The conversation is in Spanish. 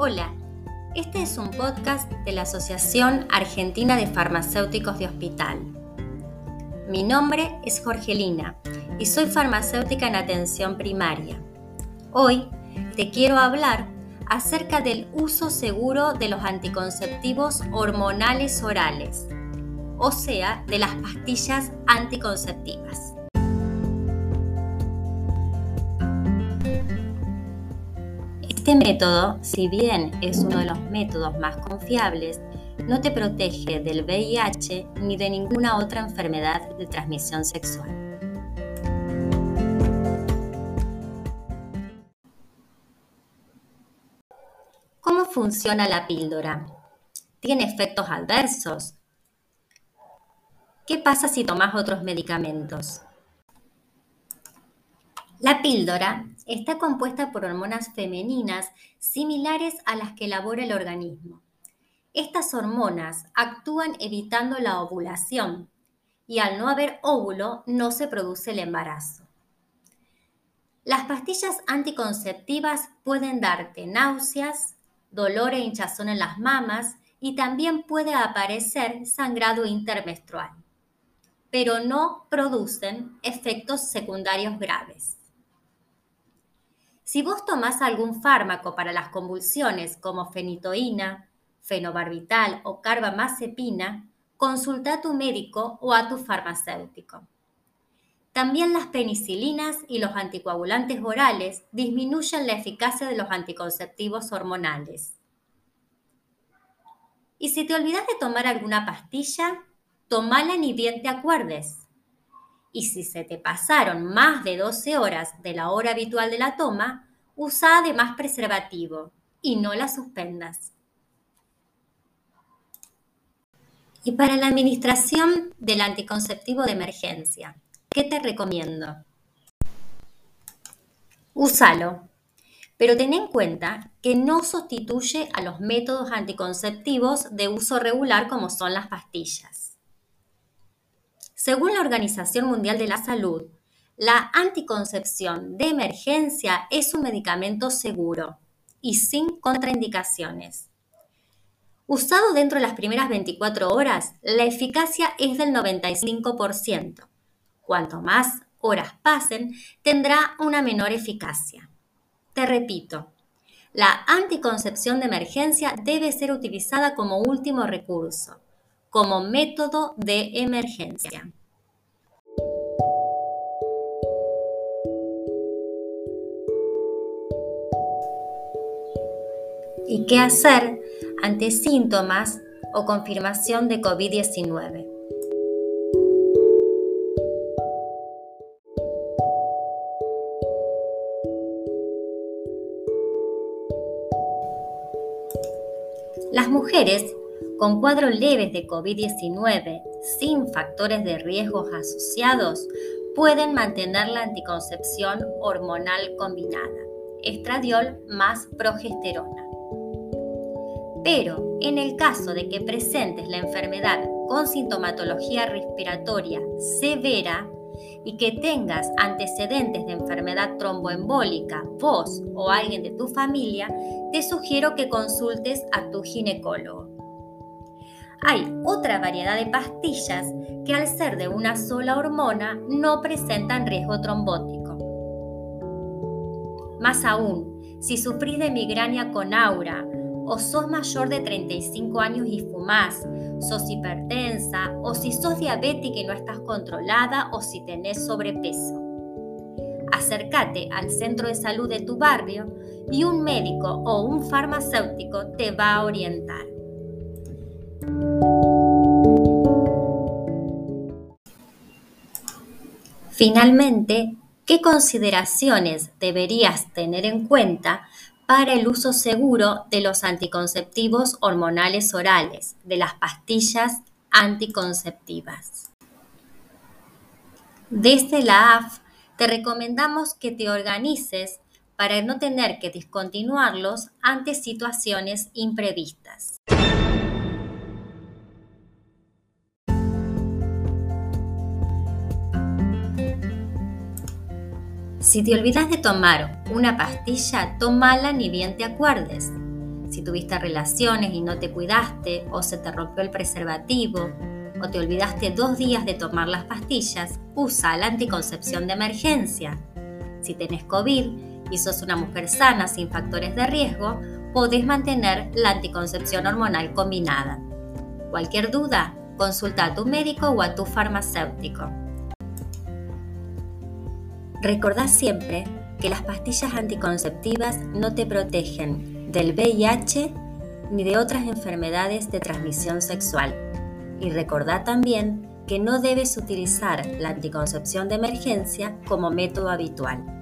Hola, este es un podcast de la Asociación Argentina de Farmacéuticos de Hospital. Mi nombre es Jorgelina y soy farmacéutica en atención primaria. Hoy te quiero hablar acerca del uso seguro de los anticonceptivos hormonales orales, o sea, de las pastillas anticonceptivas. Este método, si bien es uno de los métodos más confiables, no te protege del VIH ni de ninguna otra enfermedad de transmisión sexual. ¿Cómo funciona la píldora? ¿Tiene efectos adversos? ¿Qué pasa si tomas otros medicamentos? La píldora está compuesta por hormonas femeninas similares a las que elabora el organismo. Estas hormonas actúan evitando la ovulación y al no haber óvulo no se produce el embarazo. Las pastillas anticonceptivas pueden darte náuseas, dolor e hinchazón en las mamas y también puede aparecer sangrado intermenstrual, pero no producen efectos secundarios graves. Si vos tomás algún fármaco para las convulsiones como fenitoína, fenobarbital o carbamazepina, consulta a tu médico o a tu farmacéutico. También las penicilinas y los anticoagulantes orales disminuyen la eficacia de los anticonceptivos hormonales. Y si te olvidas de tomar alguna pastilla, tomala ni bien te acuerdes. Y si se te pasaron más de 12 horas de la hora habitual de la toma, usa además preservativo y no la suspendas. Y para la administración del anticonceptivo de emergencia, ¿qué te recomiendo? Úsalo, pero ten en cuenta que no sustituye a los métodos anticonceptivos de uso regular como son las pastillas. Según la Organización Mundial de la Salud, la anticoncepción de emergencia es un medicamento seguro y sin contraindicaciones. Usado dentro de las primeras 24 horas, la eficacia es del 95%. Cuanto más horas pasen, tendrá una menor eficacia. Te repito, la anticoncepción de emergencia debe ser utilizada como último recurso como método de emergencia. ¿Y qué hacer ante síntomas o confirmación de COVID-19? Las mujeres con cuadros leves de COVID-19 sin factores de riesgo asociados pueden mantener la anticoncepción hormonal combinada, estradiol más progesterona. Pero en el caso de que presentes la enfermedad con sintomatología respiratoria severa y que tengas antecedentes de enfermedad tromboembólica, vos o alguien de tu familia, te sugiero que consultes a tu ginecólogo hay otra variedad de pastillas que al ser de una sola hormona no presentan riesgo trombótico. Más aún, si sufrís de migraña con aura o sos mayor de 35 años y fumás, sos hipertensa o si sos diabética y no estás controlada o si tenés sobrepeso. Acércate al centro de salud de tu barrio y un médico o un farmacéutico te va a orientar. Finalmente, ¿qué consideraciones deberías tener en cuenta para el uso seguro de los anticonceptivos hormonales orales, de las pastillas anticonceptivas? Desde la AF te recomendamos que te organices para no tener que discontinuarlos ante situaciones imprevistas. Si te olvidas de tomar una pastilla, tómala ni bien te acuerdes. Si tuviste relaciones y no te cuidaste, o se te rompió el preservativo, o te olvidaste dos días de tomar las pastillas, usa la anticoncepción de emergencia. Si tenés COVID y sos una mujer sana sin factores de riesgo, podés mantener la anticoncepción hormonal combinada. Cualquier duda, consulta a tu médico o a tu farmacéutico. Recordá siempre que las pastillas anticonceptivas no te protegen del VIH ni de otras enfermedades de transmisión sexual. Y recordá también que no debes utilizar la anticoncepción de emergencia como método habitual.